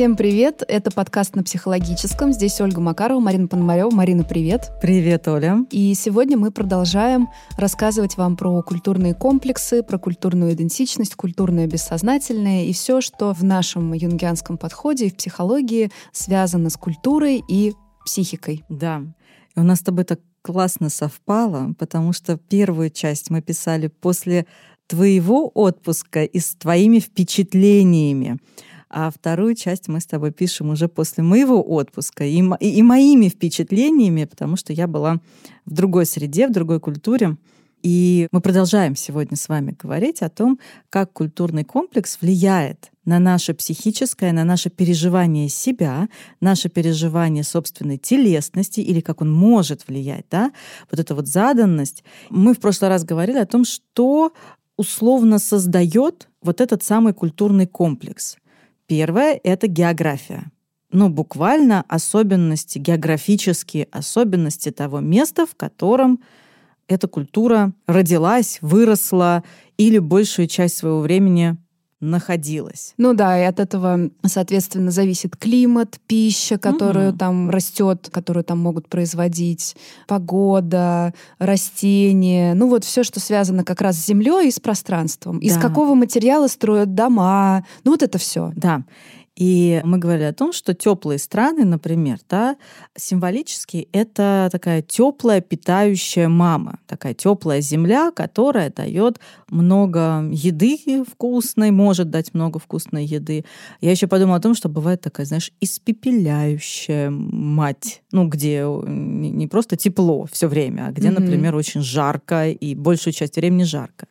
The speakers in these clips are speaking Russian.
Всем привет! Это подкаст на психологическом. Здесь Ольга Макарова, Марина Пономарева. Марина, привет! Привет, Оля! И сегодня мы продолжаем рассказывать вам про культурные комплексы, про культурную идентичность, культурное бессознательное и все, что в нашем юнгианском подходе и в психологии связано с культурой и психикой. Да. И у нас с тобой так классно совпало, потому что первую часть мы писали после твоего отпуска и с твоими впечатлениями а вторую часть мы с тобой пишем уже после моего отпуска и, и, и моими впечатлениями, потому что я была в другой среде, в другой культуре. И мы продолжаем сегодня с вами говорить о том, как культурный комплекс влияет на наше психическое, на наше переживание себя, наше переживание собственной телесности или как он может влиять, да, вот эта вот заданность. Мы в прошлый раз говорили о том, что условно создает вот этот самый культурный комплекс. Первое — это география. Ну, буквально особенности, географические особенности того места, в котором эта культура родилась, выросла или большую часть своего времени находилась. Ну да, и от этого, соответственно, зависит климат, пища, которую угу. там растет, которую там могут производить, погода, растения, ну вот все, что связано как раз с землей и с пространством. Да. Из какого материала строят дома, ну вот это все. Да. И мы говорили о том, что теплые страны, например, да, символически это такая теплая питающая мама, такая теплая земля, которая дает много еды вкусной, может дать много вкусной еды. Я еще подумала о том, что бывает такая, знаешь, испепеляющая мать, ну, где не просто тепло все время, а где, mm-hmm. например, очень жарко и большую часть времени жарко.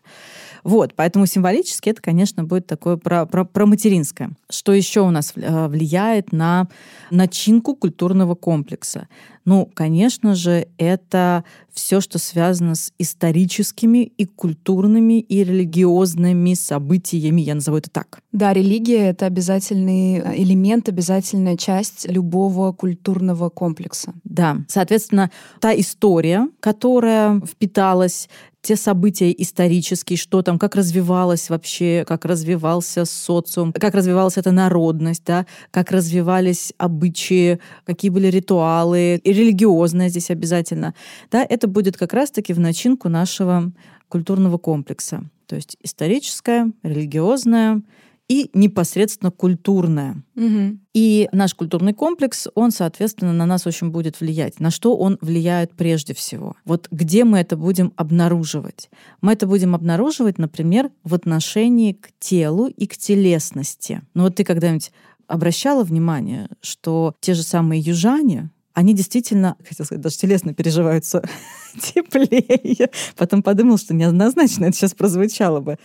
Вот, поэтому символически это, конечно, будет такое про, про, про материнское. Что еще у нас э, влияет на начинку культурного комплекса? Ну, конечно же, это все, что связано с историческими и культурными и религиозными событиями, я назову это так. Да, религия — это обязательный э, элемент, обязательная часть любого культурного комплекса. Да, соответственно, та история, которая впиталась те события исторические, что там, как развивалось вообще, как развивался социум, как развивалась эта народность, да, как развивались обычаи, какие были ритуалы, и религиозное здесь обязательно. Да, это будет как раз-таки в начинку нашего культурного комплекса. То есть историческое, религиозное, и непосредственно культурное. Угу. И наш культурный комплекс, он, соответственно, на нас очень будет влиять. На что он влияет прежде всего? Вот где мы это будем обнаруживать? Мы это будем обнаруживать, например, в отношении к телу и к телесности. Ну вот ты когда-нибудь обращала внимание, что те же самые южане, они действительно, хотел сказать, даже телесно переживаются теплее. Потом подумал, что неоднозначно это сейчас прозвучало бы.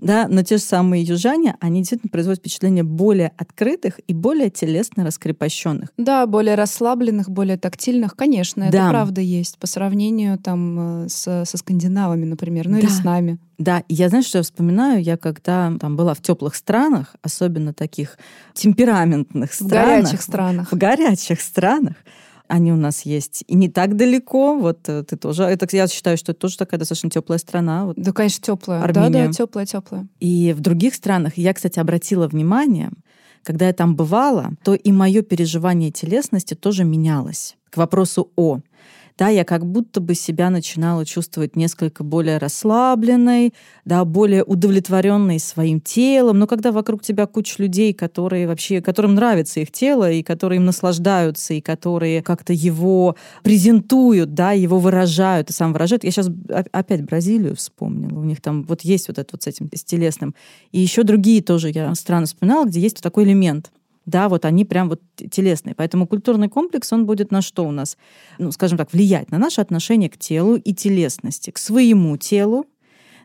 Да, но те же самые южане, они действительно производят впечатление более открытых и более телесно раскрепощенных. Да, более расслабленных, более тактильных, конечно, это да. правда есть по сравнению там э, с, со скандинавами, например, ну да. или с нами. Да, я, знаешь, что я вспоминаю? Я когда там была в теплых странах, особенно таких темпераментных странах. В горячих странах. В горячих странах, они у нас есть и не так далеко. Вот э, ты тоже. Это, я считаю, что это тоже такая достаточно теплая страна. Вот да, конечно, теплая. Армения. Да, да, теплая, теплая. И в других странах, я, кстати, обратила внимание, когда я там бывала, то и мое переживание телесности тоже менялось. К вопросу о да, я как будто бы себя начинала чувствовать несколько более расслабленной, да, более удовлетворенной своим телом. Но когда вокруг тебя куча людей, которые вообще, которым нравится их тело, и которые им наслаждаются, и которые как-то его презентуют, да, его выражают, и сам выражают. Я сейчас опять Бразилию вспомнила. У них там вот есть вот это вот с этим, с телесным. И еще другие тоже я странно вспоминала, где есть вот такой элемент да, вот они прям вот телесные. Поэтому культурный комплекс, он будет на что у нас, ну, скажем так, влиять на наше отношение к телу и телесности, к своему телу,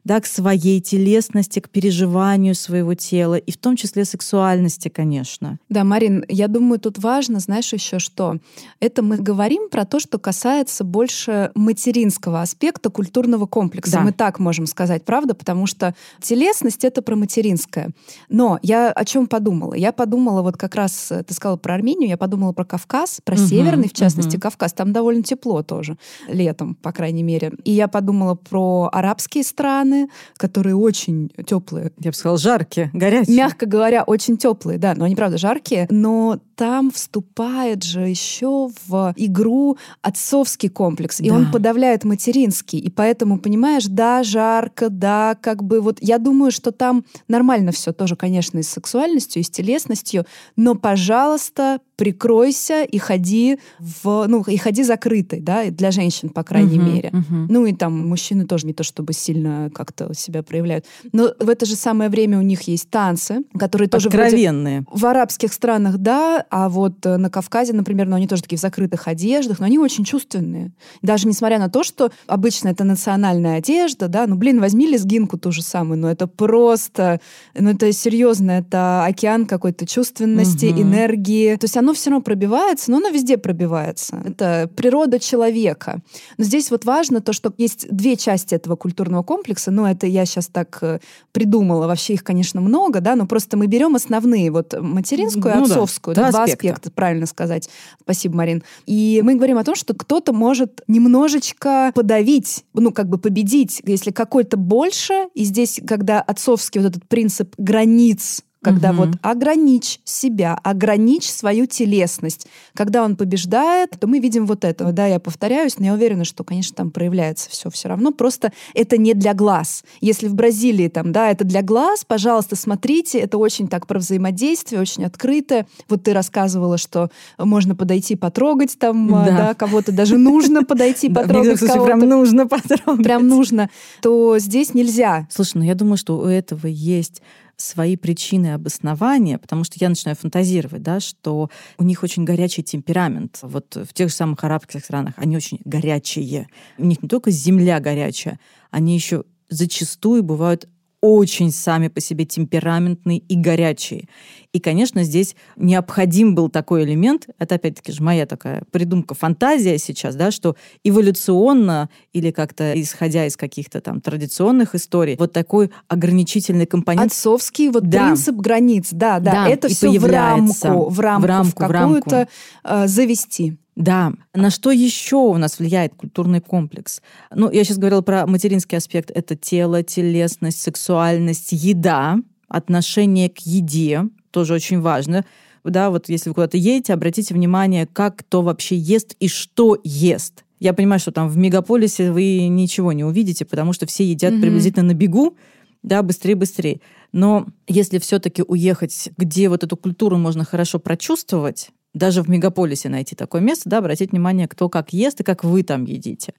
да, к своей телесности, к переживанию своего тела, и в том числе сексуальности, конечно. Да, Марин, я думаю, тут важно, знаешь, еще что? Это мы говорим про то, что касается больше материнского аспекта культурного комплекса. Да. Мы так можем сказать, правда? Потому что телесность — это про материнское. Но я о чем подумала? Я подумала вот как раз, ты сказала про Армению, я подумала про Кавказ, про угу, Северный, в частности, угу. Кавказ. Там довольно тепло тоже, летом, по крайней мере. И я подумала про арабские страны, сцены, которые очень теплые. Я бы сказала, жаркие, горячие. Мягко говоря, очень теплые, да, но они, правда, жаркие. Но там вступает же еще в игру отцовский комплекс, и да. он подавляет материнский. И поэтому, понимаешь, да, жарко, да, как бы вот я думаю, что там нормально все тоже, конечно, и с сексуальностью, и с телесностью, но, пожалуйста, прикройся и ходи в, ну, и ходи закрытой, да, для женщин, по крайней uh-huh, мере. Uh-huh. Ну и там мужчины тоже не то чтобы сильно как-то себя проявляют. Но в это же самое время у них есть танцы, которые тоже Откровенные. в арабских странах, да, а вот э, на Кавказе, например, ну они тоже такие в закрытых одеждах, но они очень чувственные. Даже несмотря на то, что обычно это национальная одежда, да, ну блин, возьми лезгинку ту же самую, но это просто, ну это серьезно, это океан какой-то чувственности, uh-huh. энергии. То есть оно все равно пробивается, но оно везде пробивается. Это природа человека. Но здесь вот важно то, что есть две части этого культурного комплекса. Ну, это я сейчас так э, придумала. Вообще их, конечно, много, да, но просто мы берем основные. Вот материнскую и ну, отцовскую. Да, два аспекта. аспекта, правильно сказать. Спасибо, Марин. И мы говорим о том, что кто-то может немножечко подавить, ну, как бы победить, если какой-то больше. И здесь, когда отцовский вот этот принцип границ когда угу. вот ограничь себя, ограничь свою телесность. Когда он побеждает, то мы видим вот это. Да, я повторяюсь, но я уверена, что, конечно, там проявляется все все равно. Просто это не для глаз. Если в Бразилии там, да, это для глаз, пожалуйста, смотрите, это очень так про взаимодействие, очень открытое. Вот ты рассказывала, что можно подойти потрогать там, а, да, да кого-то даже нужно подойти потрогать кого-то. Прям нужно потрогать. Прям нужно. То здесь нельзя. Слушай, ну я думаю, что у этого есть свои причины и обоснования, потому что я начинаю фантазировать, да, что у них очень горячий темперамент. Вот в тех же самых арабских странах они очень горячие. У них не только земля горячая, они еще зачастую бывают очень сами по себе темпераментные и горячие. И, конечно, здесь необходим был такой элемент, это опять-таки же моя такая придумка, фантазия сейчас, да, что эволюционно или как-то исходя из каких-то там традиционных историй, вот такой ограничительный компонент. Отцовский вот да. принцип границ, да, да, да это все в рамку, в рамку, в, рамку, в какую-то э, завести. Да. На что еще у нас влияет культурный комплекс? Ну, я сейчас говорила про материнский аспект. Это тело, телесность, сексуальность, еда, отношение к еде, тоже очень важно. Да, вот если вы куда-то едете, обратите внимание, как кто вообще ест и что ест. Я понимаю, что там в мегаполисе вы ничего не увидите, потому что все едят mm-hmm. приблизительно на бегу, да, быстрее, быстрее. Но если все-таки уехать, где вот эту культуру можно хорошо прочувствовать, даже в мегаполисе найти такое место, да, обратить внимание, кто как ест и как вы там едите.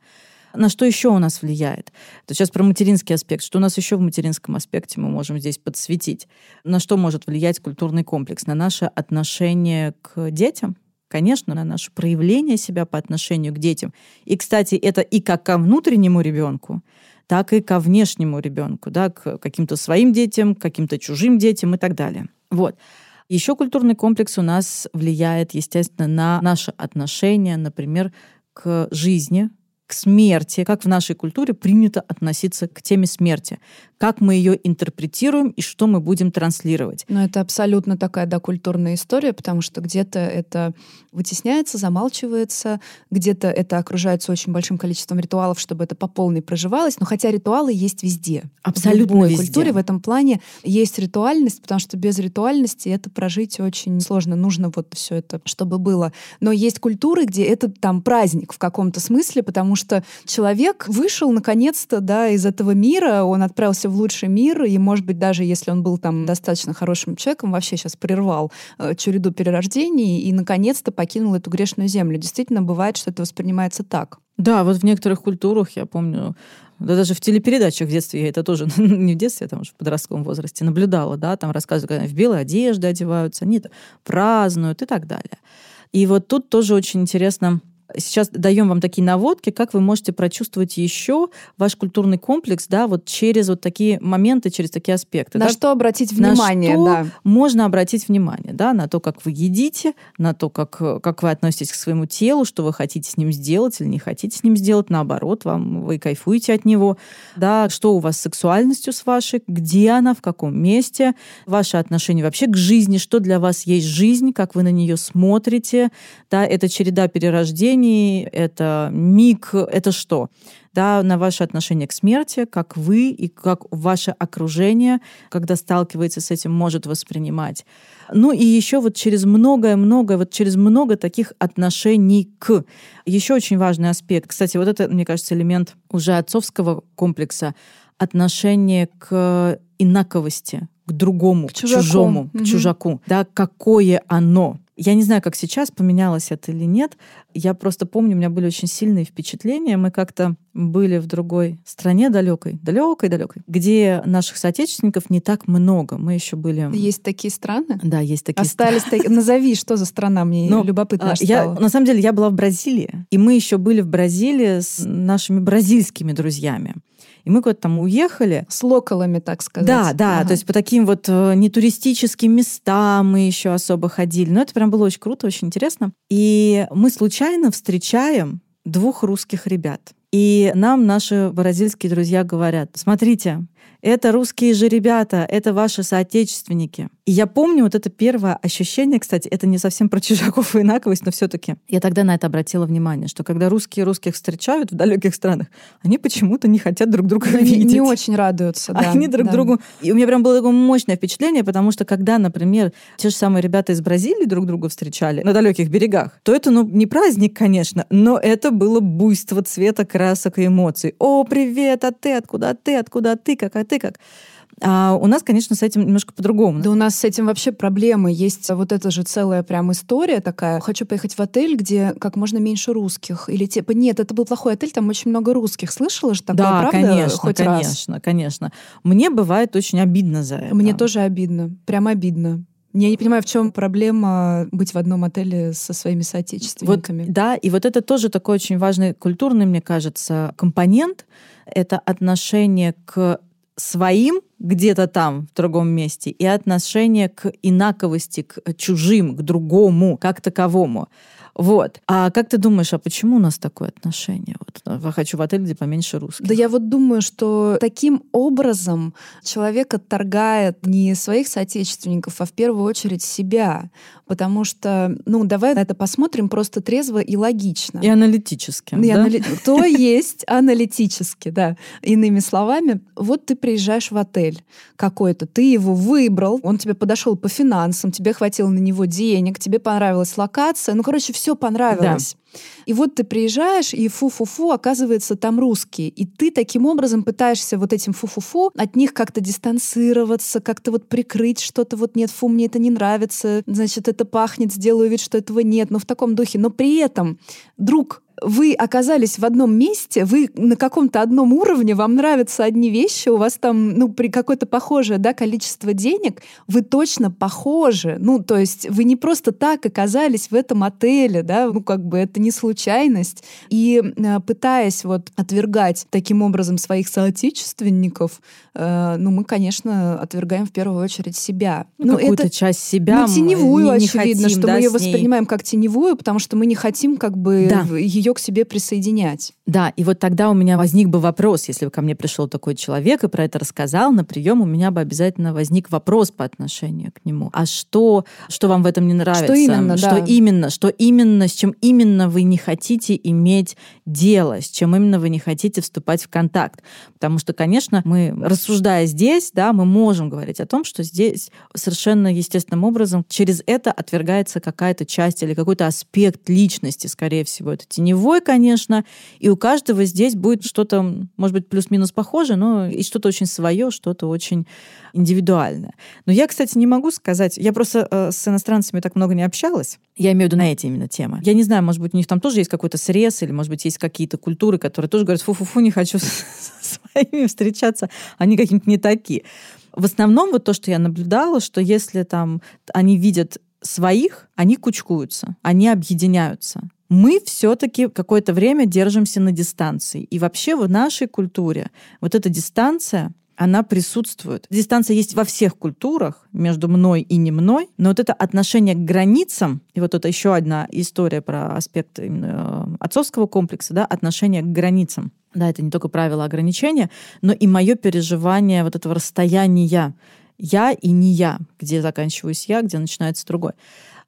На что еще у нас влияет? То сейчас про материнский аспект. Что у нас еще в материнском аспекте мы можем здесь подсветить? На что может влиять культурный комплекс? На наше отношение к детям, конечно, на наше проявление себя по отношению к детям. И, кстати, это и как ко внутреннему ребенку, так и ко внешнему ребенку, да, к каким-то своим детям, к каким-то чужим детям и так далее. Вот. Еще культурный комплекс у нас влияет, естественно, на наше отношение, например, к жизни, смерти, как в нашей культуре принято относиться к теме смерти, как мы ее интерпретируем и что мы будем транслировать. Но это абсолютно такая да, культурная история, потому что где-то это вытесняется, замалчивается, где-то это окружается очень большим количеством ритуалов, чтобы это по полной проживалось. Но хотя ритуалы есть везде. Абсолютно в любой везде. культуре в этом плане есть ритуальность, потому что без ритуальности это прожить очень сложно. Нужно вот все это, чтобы было. Но есть культуры, где это там праздник в каком-то смысле, потому что человек вышел наконец-то да, из этого мира, он отправился в лучший мир, и, может быть, даже если он был там достаточно хорошим человеком, вообще сейчас прервал э, череду перерождений и, наконец-то, покинул эту грешную землю. Действительно, бывает, что это воспринимается так. Да, вот в некоторых культурах, я помню, да даже в телепередачах в детстве я это тоже, не в детстве, а там уже в подростковом возрасте наблюдала, да, там рассказывают, когда в белой одежде одеваются, они празднуют и так далее. И вот тут тоже очень интересно Сейчас даем вам такие наводки, как вы можете прочувствовать еще ваш культурный комплекс, да, вот через вот такие моменты, через такие аспекты. На да? что обратить внимание, на что да. можно обратить внимание, да, на то, как вы едите, на то, как, как вы относитесь к своему телу, что вы хотите с ним сделать или не хотите с ним сделать, наоборот, вам вы кайфуете от него, да, что у вас с сексуальностью с вашей, где она, в каком месте, ваше отношение вообще к жизни, что для вас есть жизнь, как вы на нее смотрите, да, это череда перерождений, мгновений, это миг, это что? да, на ваше отношение к смерти, как вы и как ваше окружение, когда сталкивается с этим, может воспринимать. Ну и еще вот через многое-многое, вот через много таких отношений к. Еще очень важный аспект. Кстати, вот это, мне кажется, элемент уже отцовского комплекса отношение к инаковости, к другому, к, к чужому, угу. к чужаку. Да, какое оно. Я не знаю, как сейчас поменялось это или нет. Я просто помню, у меня были очень сильные впечатления. Мы как-то были в другой стране далекой, далекой, далекой, где наших соотечественников не так много. Мы еще были. Есть такие страны? Да, есть такие. Остались страны. такие. Назови, что за страна мне ну, любопытно а, я, На самом деле, я была в Бразилии, и мы еще были в Бразилии с нашими бразильскими друзьями. И мы куда-то там уехали. С локалами, так сказать. Да, да, ага. то есть по таким вот э, нетуристическим местам мы еще особо ходили. Но это прям было очень круто, очень интересно. И мы случайно встречаем двух русских ребят. И нам наши бразильские друзья говорят, смотрите, это русские же ребята, это ваши соотечественники. И я помню вот это первое ощущение, кстати, это не совсем про чужаков и инаковость, но все таки я тогда на это обратила внимание, что когда русские русских встречают в далеких странах, они почему-то не хотят друг друга не, видеть. Не очень радуются, да. Они друг да. другу... И у меня прям было такое мощное впечатление, потому что когда, например, те же самые ребята из Бразилии друг друга встречали на далеких берегах, то это, ну, не праздник, конечно, но это было буйство цвета, красок и эмоций. О, привет, а ты откуда, ты откуда, ты как, а ты как. А у нас, конечно, с этим немножко по-другому. Да у нас с этим вообще проблемы. Есть вот эта же целая прям история такая. Хочу поехать в отель, где как можно меньше русских. Или типа, нет, это был плохой отель, там очень много русских. Слышала же такое, да, правда? конечно, Хоть конечно, раз? конечно. Мне бывает очень обидно за это. Мне тоже обидно. Прям обидно. Я не понимаю, в чем проблема быть в одном отеле со своими соотечественниками. Вот, да, и вот это тоже такой очень важный культурный, мне кажется, компонент. Это отношение к своим где-то там, в другом месте, и отношение к инаковости, к чужим, к другому, как таковому. Вот. А как ты думаешь, а почему у нас такое отношение? Вот, я хочу в отель, где поменьше русских. Да я вот думаю, что таким образом человек отторгает не своих соотечественников, а в первую очередь себя. Потому что, ну, давай на это посмотрим просто трезво и логично. И аналитически. И да? анали... То есть аналитически, да. Иными словами, вот ты приезжаешь в отель какой-то, ты его выбрал, он тебе подошел по финансам, тебе хватило на него денег, тебе понравилась локация, ну, короче, все все понравилось. И вот ты приезжаешь, и фу-фу-фу, оказывается, там русские. И ты таким образом пытаешься вот этим фу-фу-фу от них как-то дистанцироваться, как-то вот прикрыть что-то. Вот нет, фу, мне это не нравится, значит, это пахнет, сделаю вид, что этого нет. Но в таком духе. Но при этом, друг, вы оказались в одном месте, вы на каком-то одном уровне, вам нравятся одни вещи, у вас там, ну, при какое-то похожее, да, количество денег, вы точно похожи. Ну, то есть вы не просто так оказались в этом отеле, да, ну, как бы это не случайность. И э, пытаясь вот отвергать таким образом своих соотечественников, э, ну, мы, конечно, отвергаем в первую очередь себя. Ну, ну какую-то это, часть себя ну, теневую, не, не очевидно, хотим, что да, мы ее воспринимаем как теневую, потому что мы не хотим как бы да. ее к себе присоединять. Да, и вот тогда у меня возник бы вопрос, если бы ко мне пришел такой человек и про это рассказал на прием, у меня бы обязательно возник вопрос по отношению к нему. А что, что вам в этом не нравится? Что именно, Что да. именно, что именно, с чем именно вы не хотите иметь дело, с чем именно вы не хотите вступать в контакт? Потому что, конечно, мы, рассуждая здесь, да, мы можем говорить о том, что здесь совершенно естественным образом через это отвергается какая-то часть или какой-то аспект личности, скорее всего, это теневой, конечно, и у каждого здесь будет что-то, может быть, плюс-минус похожее, но и что-то очень свое, что-то очень индивидуальное. Но я, кстати, не могу сказать, я просто э, с иностранцами так много не общалась, я имею в виду на эти именно темы. Я не знаю, может быть, у них там тоже есть какой-то срез, или, может быть, есть какие-то культуры, которые тоже говорят, фу-фу-фу, не хочу со своими встречаться, они какие-то не такие. В основном вот то, что я наблюдала, что если там они видят своих, они кучкуются, они объединяются мы все-таки какое-то время держимся на дистанции. И вообще в нашей культуре вот эта дистанция, она присутствует. Дистанция есть во всех культурах между мной и не мной, но вот это отношение к границам, и вот это еще одна история про аспект именно э, отцовского комплекса, да, отношение к границам. Да, это не только правила ограничения, но и мое переживание вот этого расстояния я и не я, где заканчиваюсь я, где начинается другой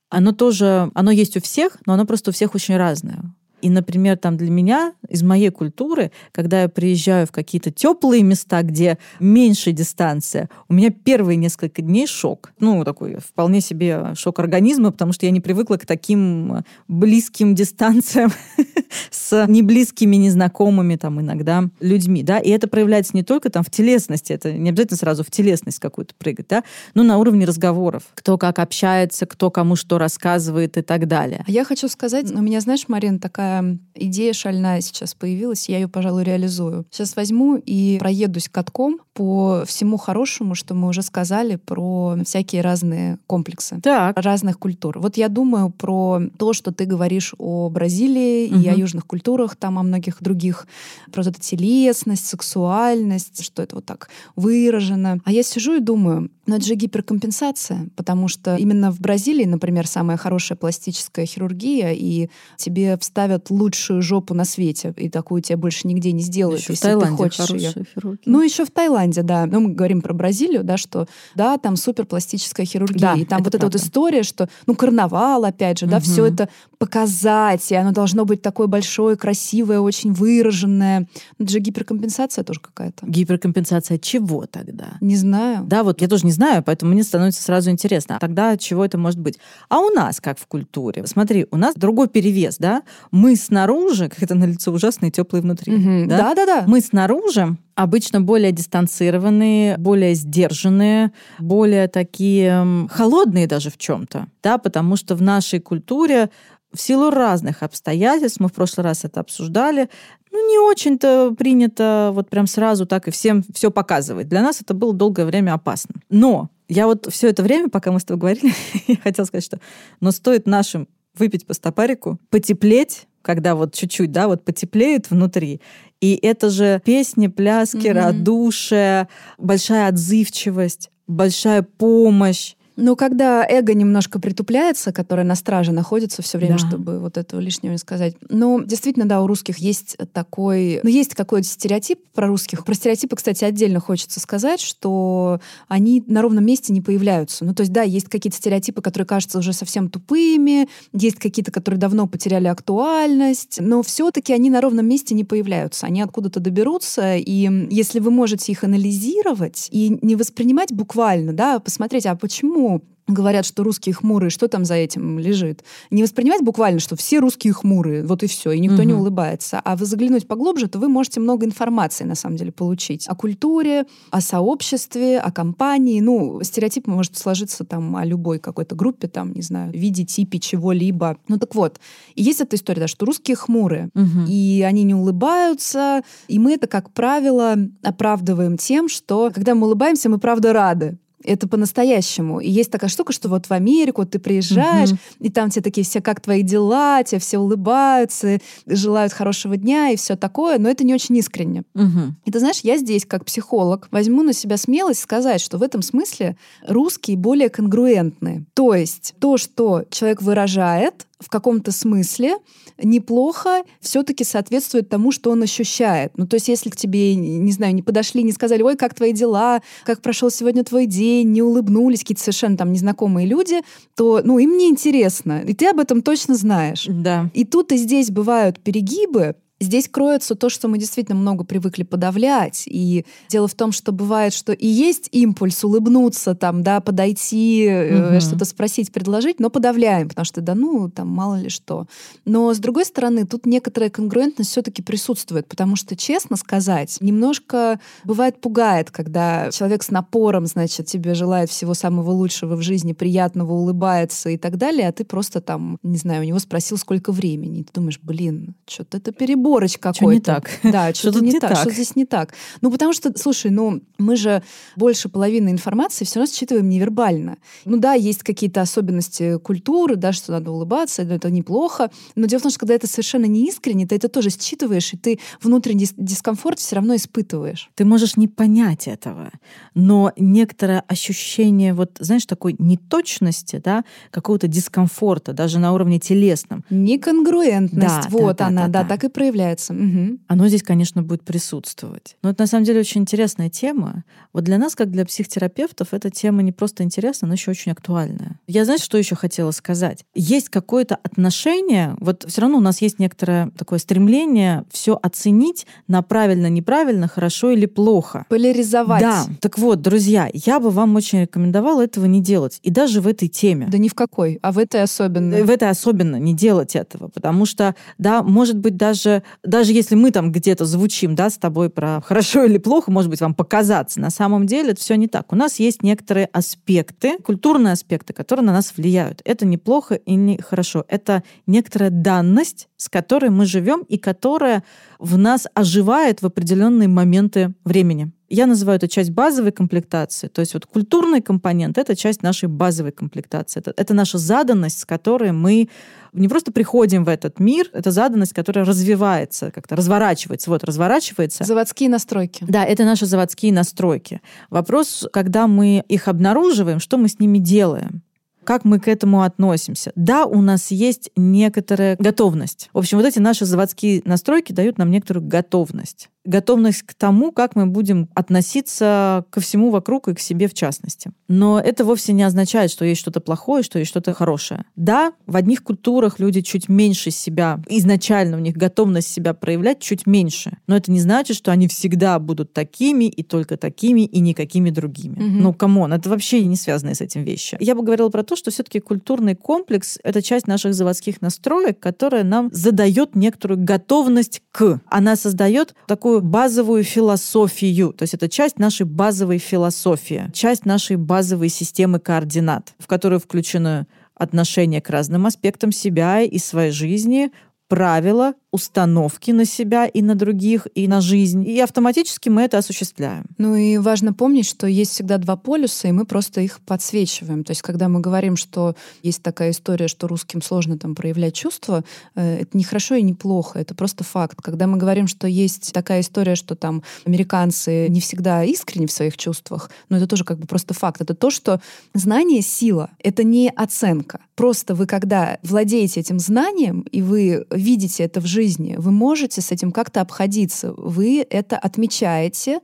оно тоже, оно есть у всех, но оно просто у всех очень разное. И, например, там для меня, из моей культуры, когда я приезжаю в какие-то теплые места, где меньше дистанция, у меня первые несколько дней шок. Ну, такой вполне себе шок организма, потому что я не привыкла к таким близким дистанциям с неблизкими, незнакомыми там иногда людьми, да, и это проявляется не только там в телесности, это не обязательно сразу в телесность какую-то прыгать, да, но на уровне разговоров, кто как общается, кто кому что рассказывает и так далее. А я хочу сказать, у меня, знаешь, Марин, такая идея шальная сейчас появилась, я ее, пожалуй, реализую. Сейчас возьму и проедусь катком по всему хорошему, что мы уже сказали про всякие разные комплексы так. разных культур. Вот я думаю про то, что ты говоришь о Бразилии угу. и о южных культурах, там о многих других, про вот эту телесность, сексуальность, что это вот так выражено. А я сижу и думаю, ну это же гиперкомпенсация, потому что именно в Бразилии, например, самая хорошая пластическая хирургия, и тебе вставят лучшую жопу на свете, и такую тебе больше нигде не сделают, еще если в Таиланде ты хочешь ее. Хирургия. Ну, еще в Таиланде, да. Ну, мы говорим про Бразилию, да, что да, там супер пластическая хирургия. Да, и там вот правда. эта вот история, что, ну, карнавал, опять же, угу. да, все это показать, и оно должно быть такое большое, красивое, очень выраженное. Ну, это же гиперкомпенсация тоже какая-то. Гиперкомпенсация чего тогда? Не знаю. Да, вот я тоже не знаю, поэтому мне становится сразу интересно. А тогда чего это может быть? А у нас как в культуре? Смотри, у нас другой перевес, да? Мы снаружи, как это на лицо ужасно и теплые внутри. Угу. Да, да, да. Мы снаружи обычно более дистанцированные, более сдержанные, более такие холодные даже в чем-то, да, потому что в нашей культуре в силу разных обстоятельств, мы в прошлый раз это обсуждали, ну, не очень-то принято вот прям сразу так и всем все показывать. Для нас это было долгое время опасно. Но я вот все это время, пока мы с тобой говорили, я хотела сказать, что но стоит нашим выпить по стопарику, потеплеть, когда вот чуть-чуть, да, вот потеплеют внутри. И это же песни, пляски, mm-hmm. радушие, большая отзывчивость, большая помощь, ну, когда эго немножко притупляется, которое на страже находится все время, да. чтобы вот этого лишнего не сказать. Ну, действительно, да, у русских есть такой... Ну, есть какой-то стереотип про русских. Про стереотипы, кстати, отдельно хочется сказать, что они на ровном месте не появляются. Ну, то есть, да, есть какие-то стереотипы, которые кажутся уже совсем тупыми, есть какие-то, которые давно потеряли актуальность, но все-таки они на ровном месте не появляются. Они откуда-то доберутся, и если вы можете их анализировать и не воспринимать буквально, да, посмотреть, а почему говорят, что русские хмурые, что там за этим лежит. Не воспринимать буквально, что все русские хмурые, вот и все, и никто угу. не улыбается. А вы заглянуть поглубже, то вы можете много информации, на самом деле, получить. О культуре, о сообществе, о компании. Ну, стереотип может сложиться там о любой какой-то группе, там, не знаю, виде, типе чего-либо. Ну так вот, и есть эта история, да, что русские хмурые, угу. и они не улыбаются, и мы это, как правило, оправдываем тем, что когда мы улыбаемся, мы правда рады это по-настоящему. И есть такая штука, что вот в Америку ты приезжаешь, угу. и там все такие все, как твои дела, тебе все улыбаются, желают хорошего дня и все такое, но это не очень искренне. Угу. И ты знаешь, я здесь, как психолог, возьму на себя смелость сказать, что в этом смысле русские более конгруентны. То есть то, что человек выражает, в каком-то смысле неплохо все-таки соответствует тому, что он ощущает. Ну, то есть, если к тебе, не знаю, не подошли, не сказали, ой, как твои дела, как прошел сегодня твой день, не улыбнулись какие-то совершенно там незнакомые люди, то, ну, им не интересно. И ты об этом точно знаешь. Да. И тут и здесь бывают перегибы, Здесь кроется то, что мы действительно много привыкли подавлять. И дело в том, что бывает, что и есть импульс улыбнуться, там, да, подойти, угу. что-то спросить, предложить, но подавляем, потому что, да, ну, там, мало ли что. Но, с другой стороны, тут некоторая конгруентность все-таки присутствует, потому что, честно сказать, немножко бывает пугает, когда человек с напором, значит, тебе желает всего самого лучшего в жизни, приятного, улыбается и так далее, а ты просто там, не знаю, у него спросил, сколько времени. И ты думаешь, блин, что-то это перебор переборочь какой-то. Что не так? Да, что-то не, не так, что здесь не так. Ну, потому что, слушай, ну, мы же больше половины информации все равно считываем невербально. Ну да, есть какие-то особенности культуры, да, что надо улыбаться, это неплохо. Но дело в том, что когда это совершенно не искренне, ты это тоже считываешь, и ты внутренний дискомфорт все равно испытываешь. Ты можешь не понять этого, но некоторое ощущение, вот, знаешь, такой неточности, да, какого-то дискомфорта, даже на уровне телесном. Неконгруентность, да, вот да, она, да, да, да, так и проявляется проявляется. Угу. Оно здесь, конечно, будет присутствовать. Но это на самом деле очень интересная тема. Вот для нас, как для психотерапевтов, эта тема не просто интересна, но еще очень актуальная. Я, знаешь, что еще хотела сказать? Есть какое-то отношение, вот все равно у нас есть некоторое такое стремление все оценить на правильно, неправильно, хорошо или плохо. Поляризовать. Да. Так вот, друзья, я бы вам очень рекомендовала этого не делать. И даже в этой теме. Да ни в какой, а в этой особенно. В этой особенно не делать этого. Потому что, да, может быть, даже, даже если мы там где-то звучим, да, с тобой про хорошо или плохо, может быть, вам показаться. На самом деле это все не так. У нас есть некоторые аспекты, культурные аспекты, которые на нас влияют. Это неплохо и не хорошо. Это некоторая данность, с которой мы живем и которая в нас оживает в определенные моменты времени. Я называю это часть базовой комплектации. То есть вот культурный компонент — это часть нашей базовой комплектации. Это, это наша заданность, с которой мы не просто приходим в этот мир, это заданность, которая развивается, как-то разворачивается. Вот, разворачивается. Заводские настройки. Да, это наши заводские настройки. Вопрос, когда мы их обнаруживаем, что мы с ними делаем? Как мы к этому относимся. Да, у нас есть некоторая готовность. В общем, вот эти наши заводские настройки дают нам некоторую готовность готовность к тому, как мы будем относиться ко всему вокруг и к себе в частности. Но это вовсе не означает, что есть что-то плохое, что есть что-то хорошее. Да, в одних культурах люди чуть меньше себя, изначально у них готовность себя проявлять чуть меньше. Но это не значит, что они всегда будут такими и только такими и никакими другими. Угу. Ну, come on, это вообще не связанные с этим вещи. Я бы говорила про то, что все-таки культурный комплекс — это часть наших заводских настроек, которая нам задает некоторую готовность к. Она создает такую такую базовую философию. То есть это часть нашей базовой философии, часть нашей базовой системы координат, в которую включены отношение к разным аспектам себя и своей жизни, правила, установки на себя и на других, и на жизнь. И автоматически мы это осуществляем. Ну и важно помнить, что есть всегда два полюса, и мы просто их подсвечиваем. То есть когда мы говорим, что есть такая история, что русским сложно там проявлять чувства, э, это не хорошо и не плохо, это просто факт. Когда мы говорим, что есть такая история, что там американцы не всегда искренне в своих чувствах, но это тоже как бы просто факт. Это то, что знание — сила, это не оценка. Просто вы, когда владеете этим знанием, и вы видите это в жизни, вы можете с этим как-то обходиться. Вы это отмечаете,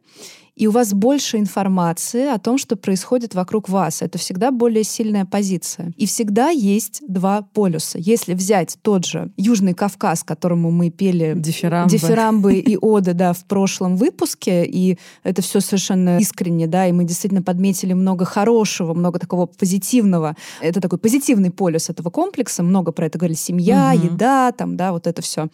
и у вас больше информации о том, что происходит вокруг вас. Это всегда более сильная позиция. И всегда есть два полюса. Если взять тот же Южный Кавказ, которому мы пели дифирамбы, дифирамбы и оды да, в прошлом выпуске, и это все совершенно искренне, да, и мы действительно подметили много хорошего, много такого позитивного. Это такой позитивный полюс этого комплекса. Много про это говорили. Семья, угу. еда, там, да, вот это все.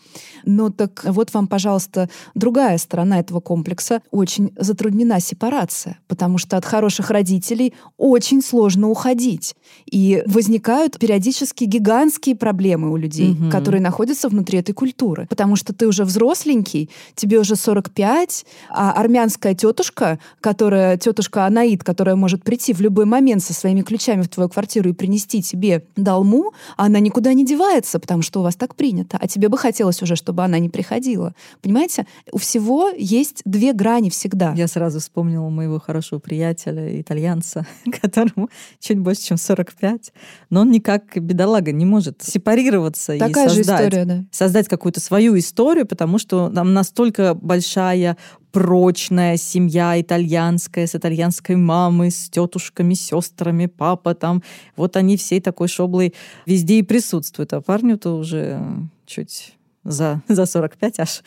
Но так вот вам, пожалуйста, другая сторона этого комплекса. Очень затруднительная затруднена сепарация, потому что от хороших родителей очень сложно уходить. И возникают периодически гигантские проблемы у людей, угу. которые находятся внутри этой культуры. Потому что ты уже взросленький, тебе уже 45, а армянская тетушка, которая тетушка Анаид, которая может прийти в любой момент со своими ключами в твою квартиру и принести тебе долму, она никуда не девается, потому что у вас так принято. А тебе бы хотелось уже, чтобы она не приходила. Понимаете? У всего есть две грани всегда. Я сразу вспомнила моего хорошего приятеля, итальянца, которому чуть больше, чем 45. Но он никак, бедолага, не может сепарироваться Такая и создать, же история, да. создать какую-то свою историю, потому что там настолько большая прочная семья итальянская, с итальянской мамой, с тетушками, сестрами, папа там. Вот они всей такой шоблой везде и присутствуют. А парню-то уже чуть за, за 45 аж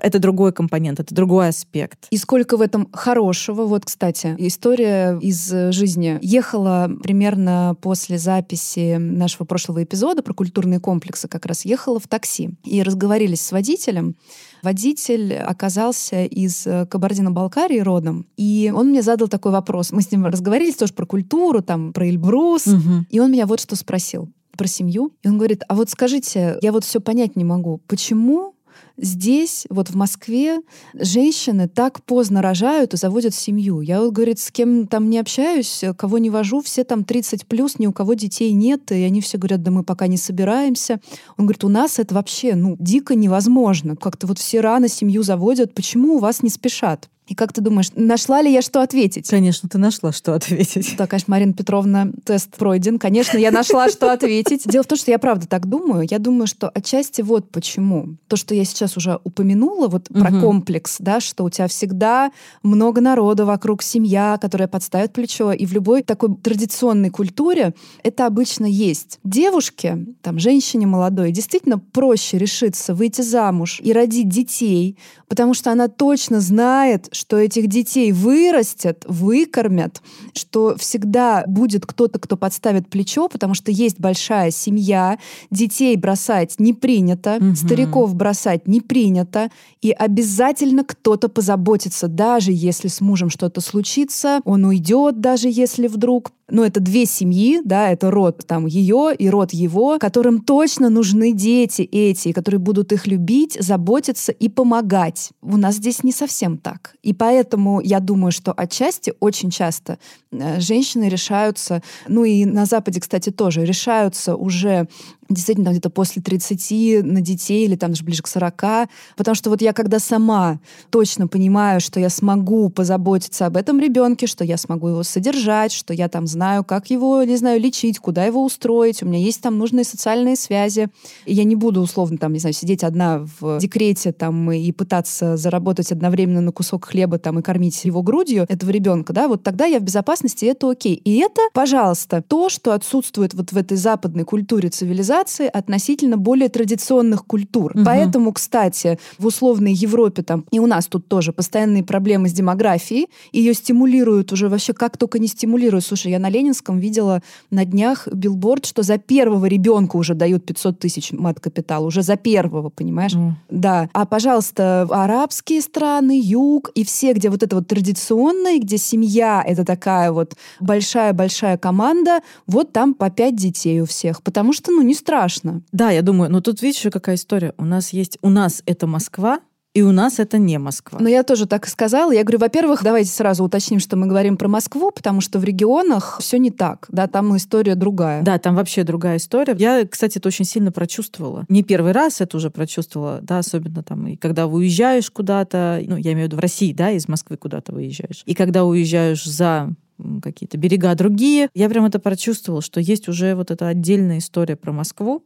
это другой компонент, это другой аспект. И сколько в этом хорошего. Вот, кстати, история из жизни. Ехала примерно после записи нашего прошлого эпизода про культурные комплексы, как раз ехала в такси. И разговорились с водителем. Водитель оказался из Кабардино-Балкарии родом, и он мне задал такой вопрос. Мы с ним разговаривали тоже про культуру, там, про Эльбрус, угу. и он меня вот что спросил про семью. И он говорит, а вот скажите, я вот все понять не могу, почему здесь, вот в Москве, женщины так поздно рожают и заводят семью. Я вот, говорит, с кем там не общаюсь, кого не вожу, все там 30 плюс, ни у кого детей нет, и они все говорят, да мы пока не собираемся. Он говорит, у нас это вообще, ну, дико невозможно. Как-то вот все рано семью заводят, почему у вас не спешат? И как ты думаешь, нашла ли я что ответить? Конечно, ты нашла, что ответить. Да, конечно, Марина Петровна, тест пройден. Конечно, я нашла, что ответить. Дело в том, что я правда так думаю. Я думаю, что отчасти вот почему. То, что я сейчас уже упомянула, вот угу. про комплекс, да, что у тебя всегда много народа вокруг, семья, которая подставит плечо. И в любой такой традиционной культуре это обычно есть. Девушке, там, женщине молодой, действительно проще решиться выйти замуж и родить детей, потому что она точно знает, что этих детей вырастят, выкормят, что всегда будет кто-то, кто подставит плечо, потому что есть большая семья, детей бросать не принято, угу. стариков бросать не принято, и обязательно кто-то позаботится, даже если с мужем что-то случится, он уйдет, даже если вдруг ну, это две семьи, да, это род там ее и род его, которым точно нужны дети эти, которые будут их любить, заботиться и помогать. У нас здесь не совсем так. И поэтому я думаю, что отчасти очень часто э, женщины решаются, ну и на Западе, кстати, тоже решаются уже действительно где-то после 30 на детей или там даже ближе к 40. Потому что вот я когда сама точно понимаю, что я смогу позаботиться об этом ребенке, что я смогу его содержать, что я там знаю, как его, не знаю, лечить, куда его устроить, у меня есть там нужные социальные связи. И я не буду условно там, не знаю, сидеть одна в декрете там и пытаться заработать одновременно на кусок хлеба там и кормить его грудью, этого ребенка, да, вот тогда я в безопасности, это окей. И это, пожалуйста, то, что отсутствует вот в этой западной культуре цивилизации, цивилизации относительно более традиционных культур. Угу. Поэтому, кстати, в условной Европе там и у нас тут тоже постоянные проблемы с демографией. Ее стимулируют уже вообще как только не стимулируют. Слушай, я на Ленинском видела на днях билборд, что за первого ребенка уже дают 500 тысяч мат-капитал. Уже за первого, понимаешь? Mm. Да. А, пожалуйста, арабские страны, юг и все, где вот это вот традиционное, где семья — это такая вот большая-большая команда, вот там по пять детей у всех. Потому что, ну, не страшно. Да, я думаю, но тут видишь, какая история. У нас есть, у нас это Москва, и у нас это не Москва. Но я тоже так и сказала. Я говорю, во-первых, давайте сразу уточним, что мы говорим про Москву, потому что в регионах все не так. Да, там история другая. Да, там вообще другая история. Я, кстати, это очень сильно прочувствовала. Не первый раз это уже прочувствовала, да, особенно там, и когда уезжаешь куда-то, ну, я имею в виду в России, да, из Москвы куда-то выезжаешь. И когда уезжаешь за какие-то берега другие. Я прям это прочувствовала, что есть уже вот эта отдельная история про Москву,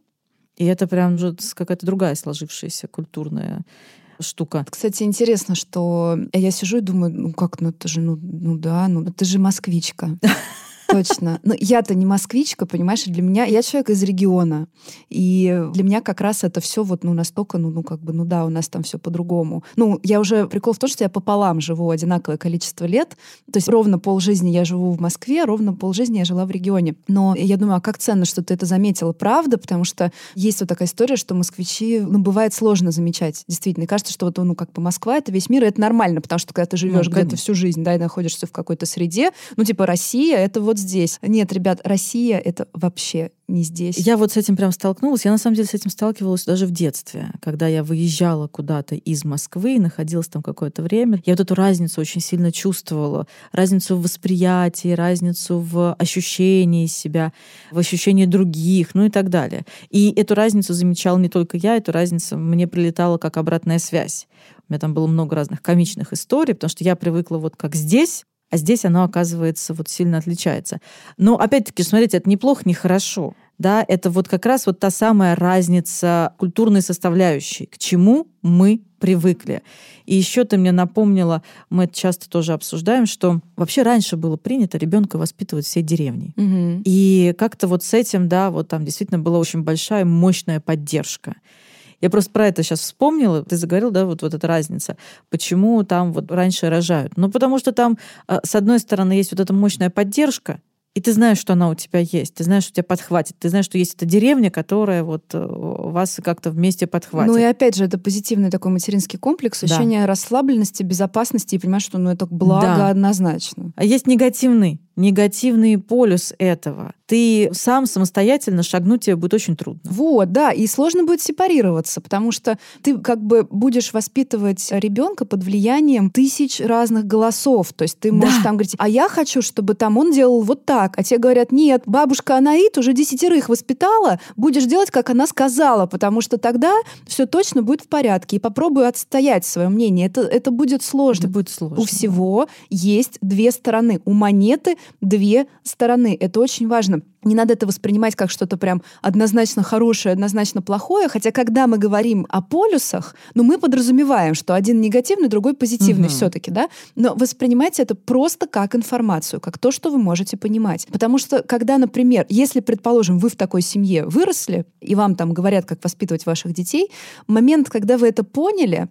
и это прям уже какая-то другая сложившаяся культурная штука. Кстати, интересно, что я сижу и думаю, ну как, ну это же, ну, ну да, ну ты же москвичка. Точно. Но я-то не москвичка, понимаешь, для меня я человек из региона. И для меня как раз это все вот ну настолько, ну, ну как бы, ну да, у нас там все по-другому. Ну, я уже прикол в том, что я пополам живу одинаковое количество лет. То есть ровно полжизни я живу в Москве, ровно полжизни я жила в регионе. Но я думаю, а как ценно, что ты это заметила, правда, потому что есть вот такая история, что москвичи, ну, бывает сложно замечать. Действительно, и кажется, что вот, ну, как бы Москва — это весь мир, и это нормально, потому что когда ты живешь ну, где-то всю жизнь, да, и находишься в какой-то среде, ну, типа Россия — это вот вот здесь. Нет, ребят, Россия — это вообще не здесь. Я вот с этим прям столкнулась. Я на самом деле с этим сталкивалась даже в детстве, когда я выезжала куда-то из Москвы и находилась там какое-то время. Я вот эту разницу очень сильно чувствовала. Разницу в восприятии, разницу в ощущении себя, в ощущении других, ну и так далее. И эту разницу замечала не только я, эту разницу мне прилетала как обратная связь. У меня там было много разных комичных историй, потому что я привыкла вот как здесь, а здесь оно, оказывается, вот сильно отличается. Но, опять-таки, смотрите, это неплохо, не хорошо. Да, это вот как раз вот та самая разница культурной составляющей, к чему мы привыкли. И еще ты мне напомнила, мы это часто тоже обсуждаем, что вообще раньше было принято ребенка воспитывать всей деревней. Угу. И как-то вот с этим, да, вот там действительно была очень большая, мощная поддержка. Я просто про это сейчас вспомнила. Ты заговорил, да, вот, вот эта разница. Почему там вот раньше рожают? Ну, потому что там, а, с одной стороны, есть вот эта мощная поддержка, и ты знаешь, что она у тебя есть, ты знаешь, что тебя подхватит, ты знаешь, что есть эта деревня, которая вот э, вас как-то вместе подхватит. Ну и опять же, это позитивный такой материнский комплекс, ощущение да. расслабленности, безопасности, и понимаешь, что ну это благо да. однозначно. А есть негативный, негативный полюс этого. Ты сам самостоятельно шагнуть тебе будет очень трудно. Вот, да, и сложно будет сепарироваться, потому что ты как бы будешь воспитывать ребенка под влиянием тысяч разных голосов. То есть ты можешь да. там говорить, а я хочу, чтобы там он делал вот так. А те говорят, нет, бабушка Анаит уже десятерых воспитала, будешь делать, как она сказала, потому что тогда все точно будет в порядке. И попробую отстоять свое мнение. Это, это будет сложно. Это будет сложно. У всего есть две стороны. У монеты две стороны. Это очень важно the не надо это воспринимать как что-то прям однозначно хорошее, однозначно плохое, хотя когда мы говорим о полюсах, ну мы подразумеваем, что один негативный, другой позитивный угу. все-таки, да, но воспринимайте это просто как информацию, как то, что вы можете понимать. Потому что когда, например, если, предположим, вы в такой семье выросли, и вам там говорят, как воспитывать ваших детей, момент, когда вы это поняли,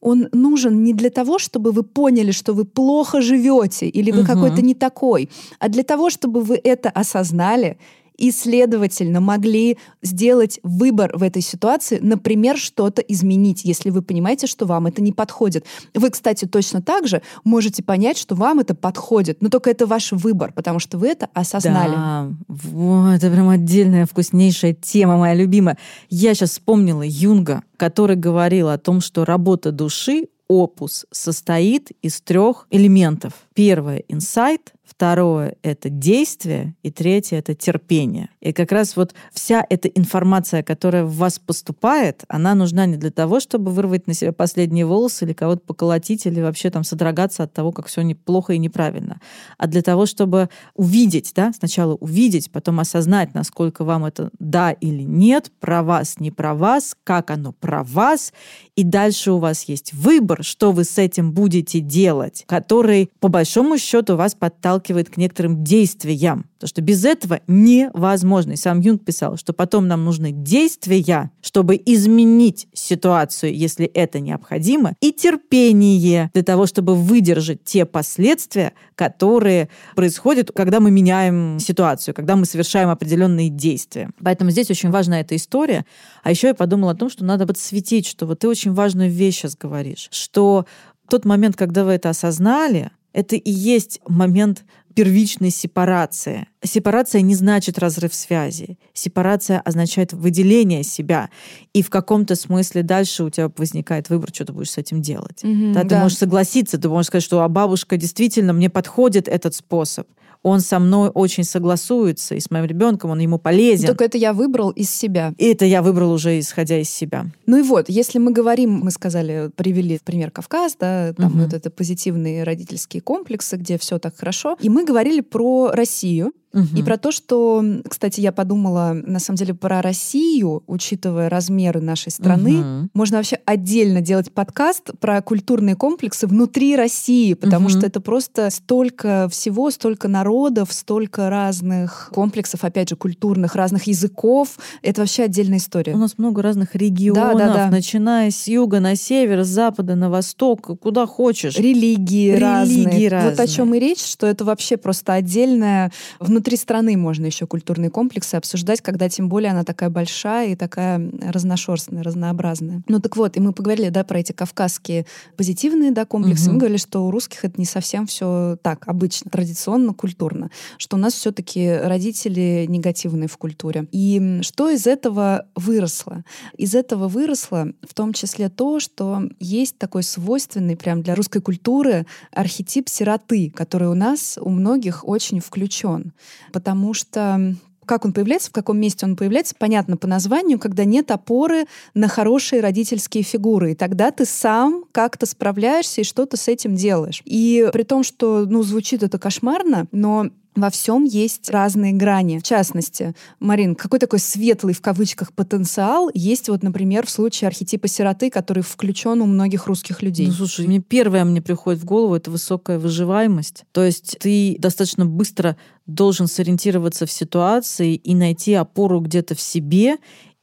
он нужен не для того, чтобы вы поняли, что вы плохо живете или вы угу. какой-то не такой, а для того, чтобы вы это осознали, и, следовательно, могли сделать выбор в этой ситуации, например, что-то изменить, если вы понимаете, что вам это не подходит. Вы, кстати, точно так же можете понять, что вам это подходит, но только это ваш выбор, потому что вы это осознали. Да, вот, это прям отдельная вкуснейшая тема, моя любимая. Я сейчас вспомнила Юнга, который говорил о том, что работа души опус состоит из трех элементов. Первое — инсайт, второе — это действие, и третье — это терпение. И как раз вот вся эта информация, которая в вас поступает, она нужна не для того, чтобы вырвать на себя последние волосы или кого-то поколотить, или вообще там содрогаться от того, как все неплохо и неправильно, а для того, чтобы увидеть, да, сначала увидеть, потом осознать, насколько вам это да или нет, про вас, не про вас, как оно про вас, и дальше у вас есть выбор, что вы с этим будете делать, который, по большому счету, вас подталкивает подталкивает к некоторым действиям. Потому что без этого невозможно. И сам Юнг писал, что потом нам нужны действия, чтобы изменить ситуацию, если это необходимо, и терпение для того, чтобы выдержать те последствия, которые происходят, когда мы меняем ситуацию, когда мы совершаем определенные действия. Поэтому здесь очень важна эта история. А еще я подумала о том, что надо подсветить, что вот ты очень важную вещь сейчас говоришь, что тот момент, когда вы это осознали, это и есть момент первичной сепарации. Сепарация не значит разрыв связи. Сепарация означает выделение себя. И в каком-то смысле дальше у тебя возникает выбор, что ты будешь с этим делать. Mm-hmm, да, ты да. можешь согласиться, ты можешь сказать, что а бабушка действительно мне подходит этот способ он со мной очень согласуется, и с моим ребенком он ему полезен. Только это я выбрал из себя. И это я выбрал уже исходя из себя. Ну и вот, если мы говорим, мы сказали, привели пример Кавказ, да, там угу. вот это позитивные родительские комплексы, где все так хорошо. И мы говорили про Россию, и про то, что, кстати, я подумала, на самом деле, про Россию, учитывая размеры нашей страны, угу. можно вообще отдельно делать подкаст про культурные комплексы внутри России, потому угу. что это просто столько всего, столько народов, столько разных комплексов, опять же, культурных, разных языков. Это вообще отдельная история. У нас много разных регионов, да, да, да. начиная с юга на север, с запада на восток, куда хочешь. Религии, Религии разные. разные. Вот о чем и речь, что это вообще просто отдельная внутри внутри страны можно еще культурные комплексы обсуждать, когда тем более она такая большая и такая разношерстная, разнообразная. Ну так вот, и мы поговорили, да, про эти кавказские позитивные, да, комплексы. Угу. Мы говорили, что у русских это не совсем все так, обычно, традиционно, культурно, что у нас все-таки родители негативные в культуре. И что из этого выросло? Из этого выросло в том числе то, что есть такой свойственный прям для русской культуры архетип сироты, который у нас у многих очень включен потому что как он появляется, в каком месте он появляется, понятно по названию, когда нет опоры на хорошие родительские фигуры. И тогда ты сам как-то справляешься и что-то с этим делаешь. И при том, что, ну, звучит это кошмарно, но во всем есть разные грани. В частности, Марин, какой такой светлый в кавычках потенциал есть вот, например, в случае архетипа сироты, который включен у многих русских людей? Ну, слушай, мне первое мне приходит в голову это высокая выживаемость. То есть ты достаточно быстро должен сориентироваться в ситуации и найти опору где-то в себе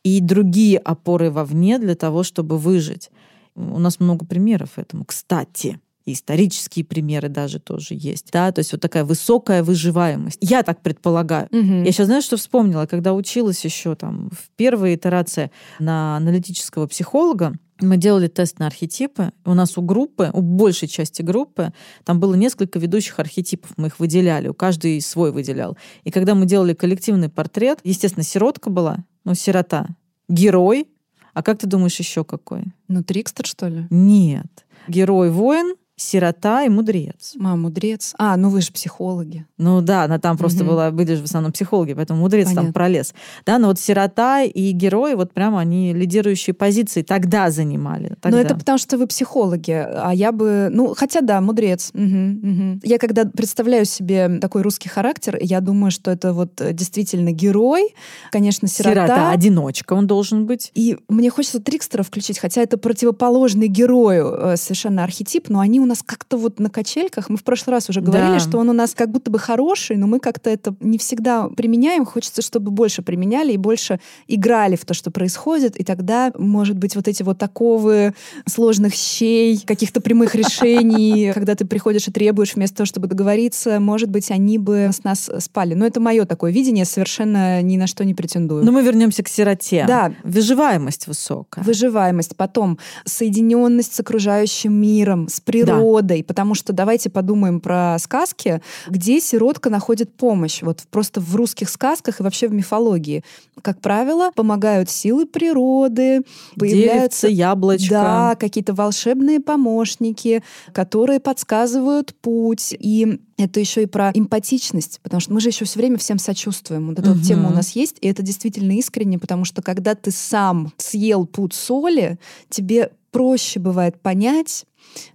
и другие опоры вовне для того, чтобы выжить. У нас много примеров этому, кстати исторические примеры даже тоже есть. Да, то есть вот такая высокая выживаемость. Я так предполагаю. Угу. Я сейчас, знаешь, что вспомнила? Когда училась еще там в первой итерации на аналитического психолога, мы делали тест на архетипы. У нас у группы, у большей части группы, там было несколько ведущих архетипов. Мы их выделяли, у каждый свой выделял. И когда мы делали коллективный портрет, естественно, сиротка была, ну, сирота, герой. А как ты думаешь, еще какой? Ну, Трикстер, что ли? Нет. Герой-воин, сирота и мудрец. А, мудрец. А, ну вы же психологи. Ну да, она там просто угу. была, были же в основном психологи, поэтому мудрец Понятно. там пролез. Да, но вот сирота и герои, вот прямо они лидирующие позиции тогда занимали. Тогда. Но это потому, что вы психологи, а я бы... Ну, хотя да, мудрец. Угу, угу. Я когда представляю себе такой русский характер, я думаю, что это вот действительно герой, конечно, сирота. Сирота, одиночка он должен быть. И мне хочется Трикстера включить, хотя это противоположный герою э, совершенно архетип, но они у нас как-то вот на качельках. Мы в прошлый раз уже говорили, да. что он у нас как будто бы хороший, но мы как-то это не всегда применяем. Хочется, чтобы больше применяли и больше играли в то, что происходит. И тогда, может быть, вот эти вот таковы сложных щей, каких-то прямых решений, когда ты приходишь и требуешь вместо того, чтобы договориться, может быть, они бы с нас спали. Но это мое такое видение, совершенно ни на что не претендую. Но мы вернемся к сироте. Да. Выживаемость высокая. Выживаемость. Потом соединенность с окружающим миром, с природой, природой, потому что давайте подумаем про сказки, где сиротка находит помощь. Вот просто в русских сказках и вообще в мифологии. Как правило, помогают силы природы, появляются яблочко. Да, какие-то волшебные помощники, которые подсказывают путь. И это еще и про эмпатичность, потому что мы же еще все время всем сочувствуем. Вот эта угу. вот тема у нас есть, и это действительно искренне, потому что когда ты сам съел пуд соли, тебе проще бывает понять,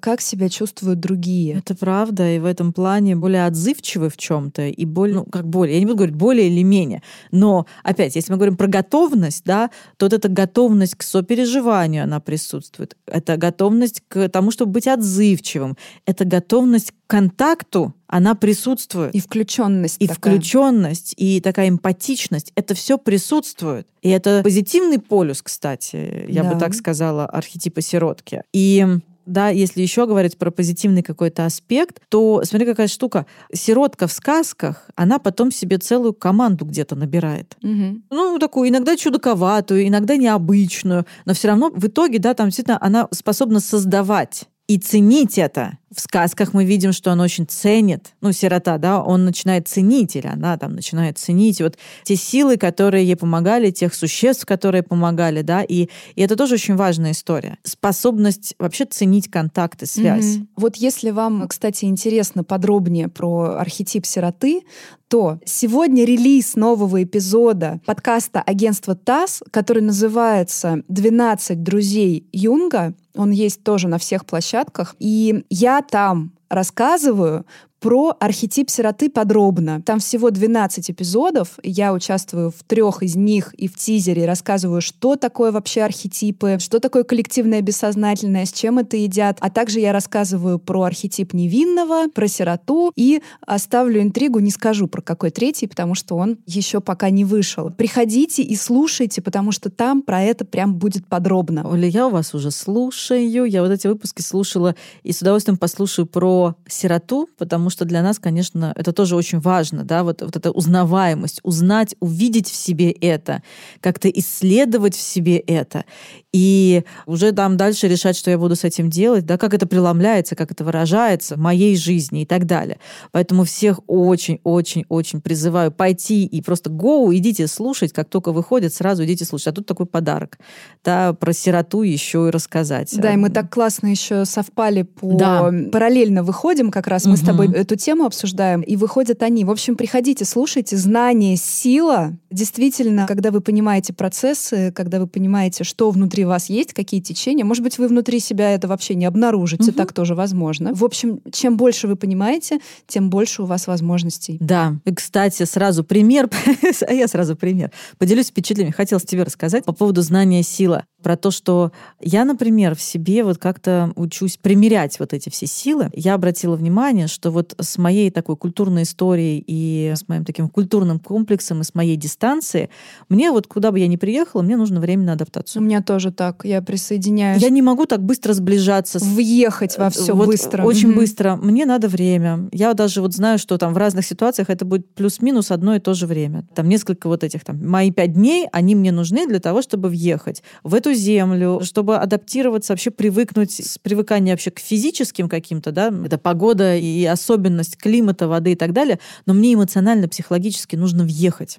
как себя чувствуют другие. Это правда, и в этом плане более отзывчивы в чем-то, и более, ну, как более, я не буду говорить более или менее, но, опять, если мы говорим про готовность, да, то вот эта готовность к сопереживанию, она присутствует. Это готовность к тому, чтобы быть отзывчивым. Это готовность к контакту, она присутствует. И включенность. И такая. включенность, и такая эмпатичность. Это все присутствует. И это позитивный полюс, кстати, я да. бы так сказала, архетипа сиротки. И да, если еще говорить про позитивный какой-то аспект, то смотри, какая штука. Сиротка в сказках, она потом себе целую команду где-то набирает. Угу. Ну, такую иногда чудаковатую, иногда необычную, но все равно в итоге, да, там действительно она способна создавать и ценить это. В сказках мы видим, что он очень ценит, ну, сирота, да, он начинает ценить, или она там начинает ценить вот те силы, которые ей помогали, тех существ, которые помогали, да, и, и это тоже очень важная история. Способность вообще ценить контакты, связь. Mm-hmm. Вот если вам, кстати, интересно подробнее про архетип сироты, то сегодня релиз нового эпизода подкаста агентства ТАСС, который называется «12 друзей Юнга». Он есть тоже на всех площадках. И я там рассказываю про архетип сироты подробно. Там всего 12 эпизодов. Я участвую в трех из них и в тизере рассказываю, что такое вообще архетипы, что такое коллективное бессознательное, с чем это едят. А также я рассказываю про архетип невинного, про сироту и оставлю интригу, не скажу про какой третий, потому что он еще пока не вышел. Приходите и слушайте, потому что там про это прям будет подробно. Оля, я у вас уже слушаю. Я вот эти выпуски слушала и с удовольствием послушаю про сироту, потому что для нас, конечно, это тоже очень важно, да, вот, вот эта узнаваемость, узнать, увидеть в себе это, как-то исследовать в себе это, и уже там дальше решать, что я буду с этим делать, да, как это преломляется, как это выражается в моей жизни и так далее. Поэтому всех очень-очень-очень призываю пойти и просто go, идите слушать, как только выходит, сразу идите слушать. А тут такой подарок, да, про сироту еще и рассказать. Да, и мы так классно еще совпали по... Да. Параллельно выходим, как раз мы угу. с тобой эту тему обсуждаем, и выходят они. В общем, приходите, слушайте. Знание — сила. Действительно, когда вы понимаете процессы, когда вы понимаете, что внутри вас есть, какие течения, может быть, вы внутри себя это вообще не обнаружите, угу. так тоже возможно. В общем, чем больше вы понимаете, тем больше у вас возможностей. Да. И, кстати, сразу пример, а я сразу пример. Поделюсь впечатлениями. Хотела тебе рассказать по поводу знания сила про то, что я, например, в себе вот как-то учусь примерять вот эти все силы. Я обратила внимание, что вот с моей такой культурной историей и с моим таким культурным комплексом и с моей дистанции, мне вот куда бы я ни приехала, мне нужно время на адаптацию. У меня тоже так. Я присоединяюсь. Я не могу так быстро сближаться. Въехать во все вот быстро. Очень mm-hmm. быстро. Мне надо время. Я даже вот знаю, что там в разных ситуациях это будет плюс-минус одно и то же время. Там несколько вот этих там мои пять дней, они мне нужны для того, чтобы въехать в эту эту землю, чтобы адаптироваться, вообще привыкнуть, с привыкания вообще к физическим каким-то, да, это погода и особенность климата, воды и так далее, но мне эмоционально, психологически нужно въехать,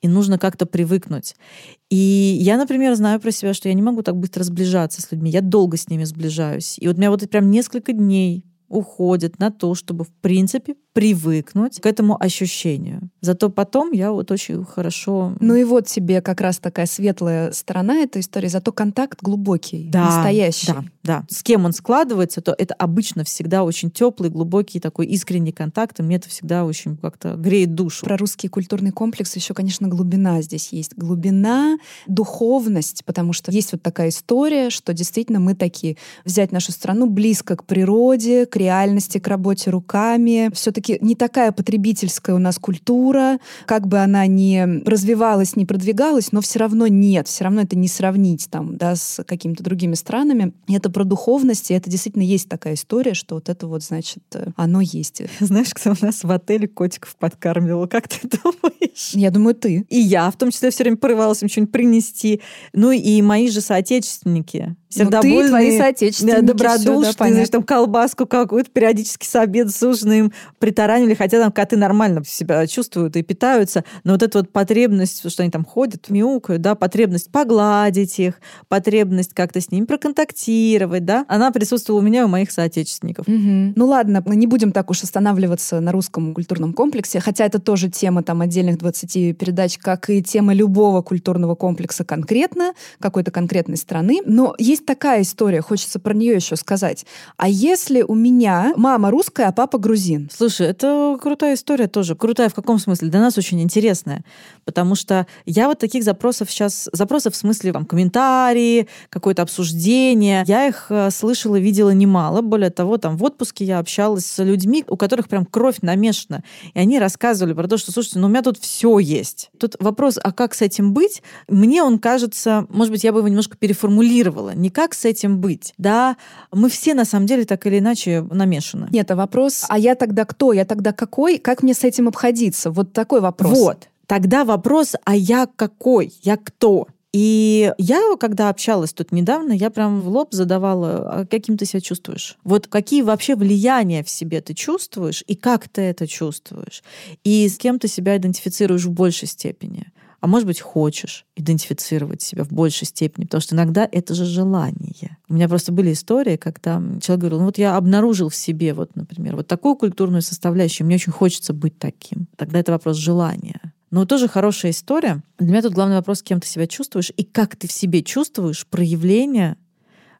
и нужно как-то привыкнуть. И я, например, знаю про себя, что я не могу так быстро сближаться с людьми, я долго с ними сближаюсь. И вот у меня вот прям несколько дней уходит на то, чтобы, в принципе, привыкнуть к этому ощущению. Зато потом я вот очень хорошо... Ну и вот тебе как раз такая светлая сторона этой истории, зато контакт глубокий, да, настоящий. Да, да. С кем он складывается, то это обычно всегда очень теплый, глубокий, такой искренний контакт, и мне это всегда очень как-то греет душу. Про русский культурный комплекс еще, конечно, глубина здесь есть. Глубина, духовность, потому что есть вот такая история, что действительно мы такие взять нашу страну близко к природе, к реальности, к работе руками, все-таки все-таки не такая потребительская у нас культура, как бы она ни развивалась, не продвигалась, но все равно нет, все равно это не сравнить там, да, с какими-то другими странами. И это про духовность, и это действительно есть такая история, что вот это вот, значит, оно есть. Знаешь, кто у нас в отеле котиков подкармливал, как ты думаешь? Я думаю, ты. И я, в том числе, все время порывалась им что-нибудь принести. Ну и мои же соотечественники, сердобольные, ну, ты, твои соотечественники, добродушные, все, да, знаешь, там колбаску какую-то периодически с обеда с ужином притаранили, хотя там коты нормально себя чувствуют и питаются, но вот эта вот потребность, что они там ходят, мяукают, да, потребность погладить их, потребность как-то с ними проконтактировать, да, она присутствовала у меня и у моих соотечественников. Угу. Ну ладно, не будем так уж останавливаться на русском культурном комплексе, хотя это тоже тема там отдельных 20 передач, как и тема любого культурного комплекса конкретно, какой-то конкретной страны, но есть такая история, хочется про нее еще сказать. А если у меня мама русская, а папа грузин? Слушай, это крутая история тоже. Крутая в каком смысле? Для нас очень интересная. Потому что я вот таких запросов сейчас... Запросов в смысле там, комментарии, какое-то обсуждение. Я их э, слышала, видела немало. Более того, там в отпуске я общалась с людьми, у которых прям кровь намешана. И они рассказывали про то, что, слушайте, ну у меня тут все есть. Тут вопрос, а как с этим быть? Мне он кажется, может быть, я бы его немножко переформулировала. Не как с этим быть? Да, мы все на самом деле так или иначе намешаны. Нет, а вопрос, а я тогда кто? Я тогда какой? Как мне с этим обходиться? Вот такой вопрос. Вот. Тогда вопрос, а я какой? Я кто? И я, когда общалась тут недавно, я прям в лоб задавала, а каким ты себя чувствуешь? Вот какие вообще влияния в себе ты чувствуешь, и как ты это чувствуешь? И с кем ты себя идентифицируешь в большей степени? а может быть, хочешь идентифицировать себя в большей степени, потому что иногда это же желание. У меня просто были истории, когда человек говорил, ну вот я обнаружил в себе, вот, например, вот такую культурную составляющую, мне очень хочется быть таким. Тогда это вопрос желания. Но тоже хорошая история. Для меня тут главный вопрос, кем ты себя чувствуешь и как ты в себе чувствуешь проявление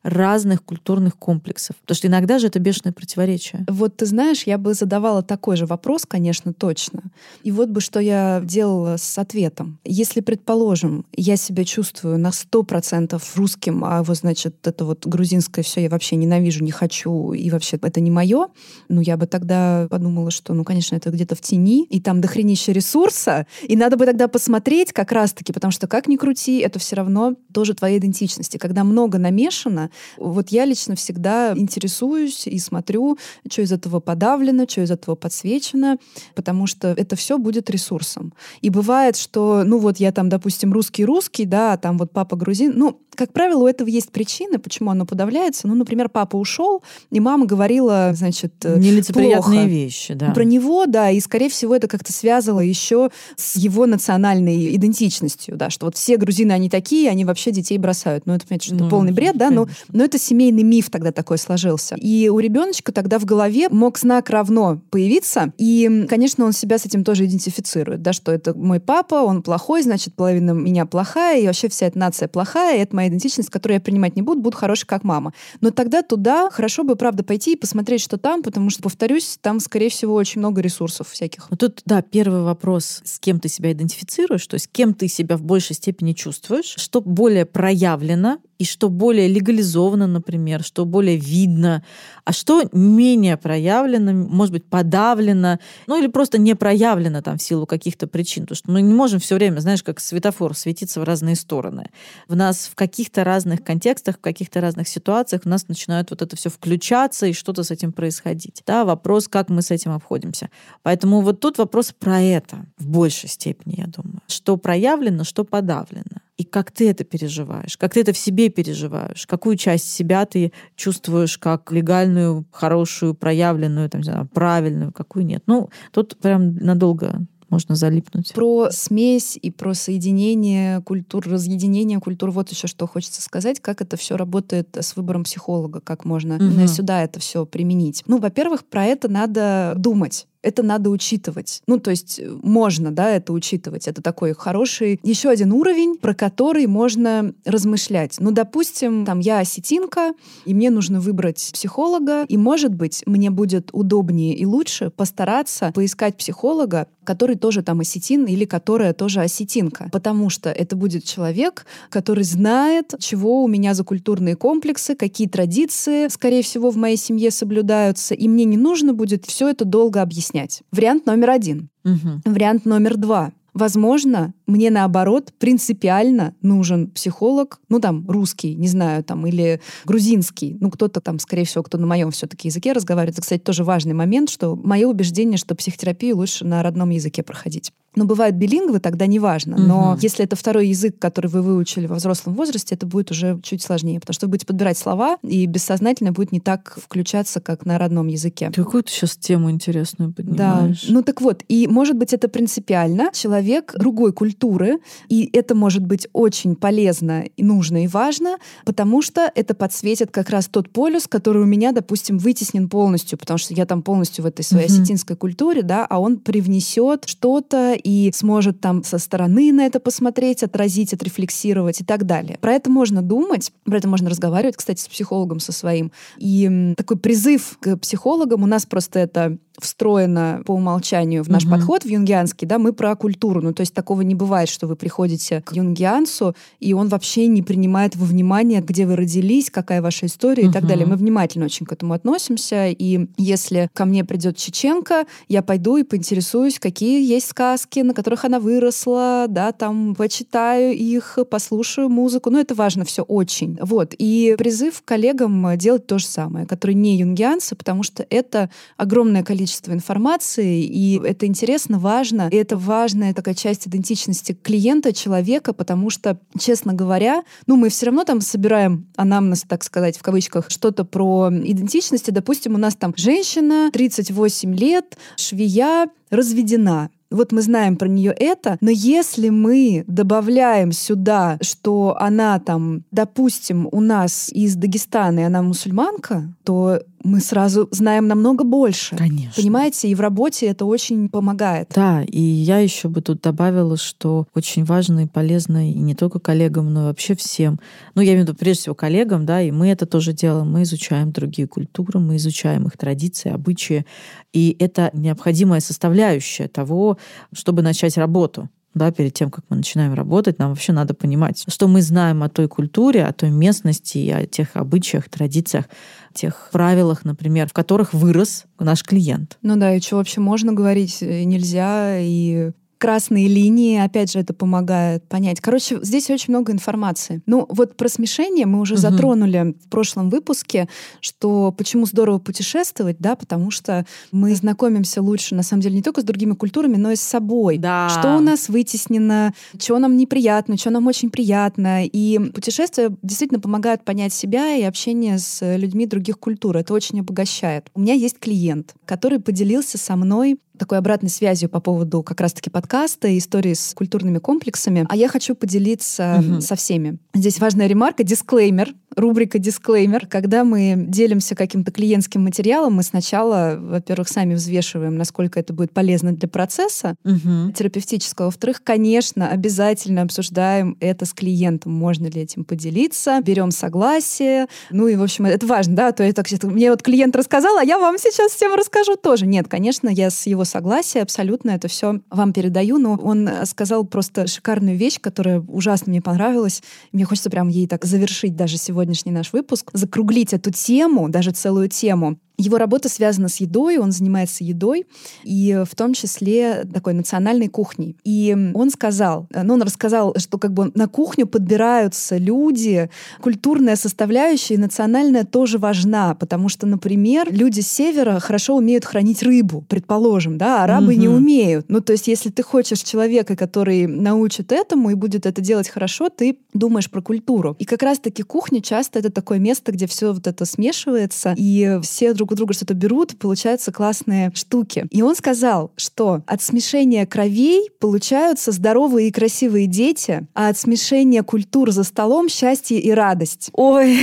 разных культурных комплексов. Потому что иногда же это бешеное противоречие. Вот ты знаешь, я бы задавала такой же вопрос, конечно, точно. И вот бы что я делала с ответом. Если, предположим, я себя чувствую на сто процентов русским, а вот, значит, это вот грузинское все я вообще ненавижу, не хочу, и вообще это не мое, ну, я бы тогда подумала, что, ну, конечно, это где-то в тени, и там дохренища ресурса, и надо бы тогда посмотреть как раз-таки, потому что как ни крути, это все равно тоже твоя идентичность. И когда много намешано, вот я лично всегда интересуюсь и смотрю, что из этого подавлено, что из этого подсвечено, потому что это все будет ресурсом. И бывает, что, ну вот я там, допустим, русский-русский, да, а там вот папа грузин, ну, как правило, у этого есть причины, почему оно подавляется. Ну, например, папа ушел, и мама говорила, значит, э, Нелицеприятные плохо. вещи, да. Про него, да, и, скорее всего, это как-то связано еще с его национальной идентичностью, да, что вот все грузины, они такие, они вообще детей бросают. Ну, это, понимаете, что ну, полный бред, да, но но это семейный миф тогда такой сложился. И у ребеночка тогда в голове мог знак равно появиться. И, конечно, он себя с этим тоже идентифицирует, да, что это мой папа, он плохой, значит, половина меня плохая, и вообще вся эта нация плохая, и это моя идентичность, которую я принимать не буду, буду хорошей, как мама. Но тогда туда хорошо бы, правда, пойти и посмотреть, что там, потому что, повторюсь, там, скорее всего, очень много ресурсов всяких. Ну, тут, да, первый вопрос, с кем ты себя идентифицируешь, то есть кем ты себя в большей степени чувствуешь, что более проявлено и что более легализовано, например, что более видно, а что менее проявлено, может быть, подавлено, ну или просто не проявлено там в силу каких-то причин. Потому что мы не можем все время, знаешь, как светофор светиться в разные стороны. В нас в каких-то разных контекстах, в каких-то разных ситуациях у нас начинает вот это все включаться и что-то с этим происходить. Да, вопрос, как мы с этим обходимся. Поэтому вот тут вопрос про это в большей степени, я думаю. Что проявлено, что подавлено. И как ты это переживаешь, как ты это в себе переживаешь, какую часть себя ты чувствуешь как легальную, хорошую, проявленную, там, знаю, правильную, какую нет. Ну, тут прям надолго можно залипнуть. Про смесь и про соединение культур, разъединение культур. Вот еще что хочется сказать, как это все работает с выбором психолога, как можно угу. сюда это все применить. Ну, во-первых, про это надо думать это надо учитывать. Ну, то есть э, можно, да, это учитывать. Это такой хороший еще один уровень, про который можно размышлять. Ну, допустим, там я осетинка, и мне нужно выбрать психолога, и, может быть, мне будет удобнее и лучше постараться поискать психолога, который тоже там осетин или которая тоже осетинка. Потому что это будет человек, который знает, чего у меня за культурные комплексы, какие традиции, скорее всего, в моей семье соблюдаются, и мне не нужно будет все это долго объяснять объяснять. Вариант номер один. Угу. Вариант номер два. Возможно, мне наоборот принципиально нужен психолог, ну там русский, не знаю, там или грузинский, ну кто-то там, скорее всего, кто на моем все-таки языке разговаривает. Это, кстати, тоже важный момент, что мое убеждение, что психотерапию лучше на родном языке проходить. Ну, бывают билингвы, тогда неважно. Но угу. если это второй язык, который вы выучили во взрослом возрасте, это будет уже чуть сложнее, потому что вы будете подбирать слова, и бессознательно будет не так включаться, как на родном языке. Ты какую-то сейчас тему интересную поднимаешь. Да. Ну так вот, и может быть это принципиально. Человек другой культуры, и это может быть очень полезно, и нужно, и важно, потому что это подсветит как раз тот полюс, который у меня, допустим, вытеснен полностью, потому что я там полностью в этой своей угу. осетинской культуре, да, а он привнесет что-то и сможет там со стороны на это посмотреть, отразить, отрефлексировать и так далее. Про это можно думать, про это можно разговаривать, кстати, с психологом со своим. И такой призыв к психологам у нас просто это встроено по умолчанию в наш угу. подход в юнгианский, да, мы про культуру. Ну, то есть такого не бывает, что вы приходите к юнгиансу, и он вообще не принимает во внимание, где вы родились, какая ваша история угу. и так далее. Мы внимательно очень к этому относимся, и если ко мне придет чеченка, я пойду и поинтересуюсь, какие есть сказки, на которых она выросла, да, там почитаю их, послушаю музыку. Ну, это важно все очень. Вот. И призыв коллегам делать то же самое, которые не юнгианцы, потому что это огромное количество количество информации, и это интересно, важно. И это важная такая часть идентичности клиента, человека, потому что, честно говоря, ну, мы все равно там собираем анамнез, так сказать, в кавычках, что-то про идентичность. Допустим, у нас там женщина, 38 лет, швея, разведена. Вот мы знаем про нее это, но если мы добавляем сюда, что она там, допустим, у нас из Дагестана, и она мусульманка, то мы сразу знаем намного больше. Конечно. Понимаете, и в работе это очень помогает. Да, и я еще бы тут добавила, что очень важно и полезно и не только коллегам, но и вообще всем. Ну, я имею в виду прежде всего коллегам, да, и мы это тоже делаем. Мы изучаем другие культуры, мы изучаем их традиции, обычаи. И это необходимая составляющая того, чтобы начать работу да, перед тем, как мы начинаем работать, нам вообще надо понимать, что мы знаем о той культуре, о той местности, о тех обычаях, традициях, тех правилах, например, в которых вырос наш клиент. Ну да, и что вообще можно говорить, э, нельзя, и красные линии, опять же, это помогает понять. Короче, здесь очень много информации. Ну, вот про смешение мы уже угу. затронули в прошлом выпуске, что почему здорово путешествовать, да, потому что мы знакомимся лучше, на самом деле, не только с другими культурами, но и с собой. Да. Что у нас вытеснено, что нам неприятно, что нам очень приятно. И путешествия действительно помогают понять себя и общение с людьми других культур. Это очень обогащает. У меня есть клиент, который поделился со мной такой обратной связью по поводу как раз-таки подкаста, истории с культурными комплексами. А я хочу поделиться угу. со всеми. Здесь важная ремарка, дисклеймер рубрика «Дисклеймер». Когда мы делимся каким-то клиентским материалом, мы сначала, во-первых, сами взвешиваем, насколько это будет полезно для процесса угу. терапевтического. Во-вторых, конечно, обязательно обсуждаем это с клиентом. Можно ли этим поделиться? Берем согласие. Ну и, в общем, это важно, да? То это мне вот клиент рассказал, а я вам сейчас всем расскажу тоже. Нет, конечно, я с его согласия абсолютно это все вам передаю, но он сказал просто шикарную вещь, которая ужасно мне понравилась. Мне хочется прям ей так завершить даже сегодня сегодняшний наш выпуск, закруглить эту тему, даже целую тему. Его работа связана с едой, он занимается едой, и в том числе такой национальной кухней. И он сказал, ну, он рассказал, что как бы на кухню подбираются люди, культурная составляющая и национальная тоже важна, потому что, например, люди с севера хорошо умеют хранить рыбу, предположим, да, арабы угу. не умеют. Ну, то есть, если ты хочешь человека, который научит этому и будет это делать хорошо, ты думаешь про культуру. И как раз-таки кухня часто это такое место, где все вот это смешивается, и все друг у друга что-то берут, получаются классные штуки. И он сказал, что от смешения кровей получаются здоровые и красивые дети, а от смешения культур за столом счастье и радость. Ой,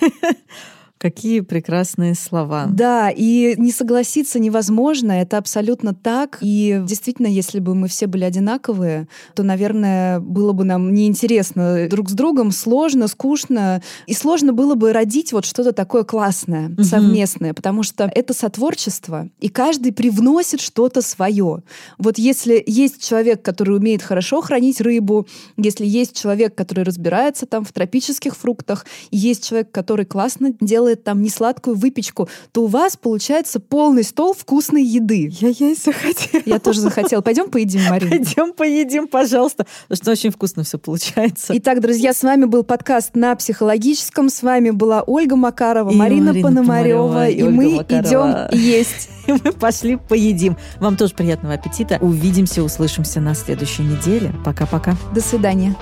Какие прекрасные слова. Да, и не согласиться невозможно, это абсолютно так. И действительно, если бы мы все были одинаковые, то, наверное, было бы нам неинтересно друг с другом, сложно, скучно. И сложно было бы родить вот что-то такое классное, угу. совместное, потому что это сотворчество, и каждый привносит что-то свое. Вот если есть человек, который умеет хорошо хранить рыбу, если есть человек, который разбирается там в тропических фруктах, есть человек, который классно делает делает там несладкую выпечку, то у вас получается полный стол вкусной еды. Я есть захотела. Я тоже захотела. Пойдем поедим, Марина. Пойдем поедим, пожалуйста. Потому что очень вкусно все получается. Итак, друзья, с вами был подкаст на психологическом. С вами была Ольга Макарова, и Марина, Марина Пономарева. И, и мы идем есть. И мы пошли поедим. Вам тоже приятного аппетита. Увидимся, услышимся на следующей неделе. Пока-пока. До свидания.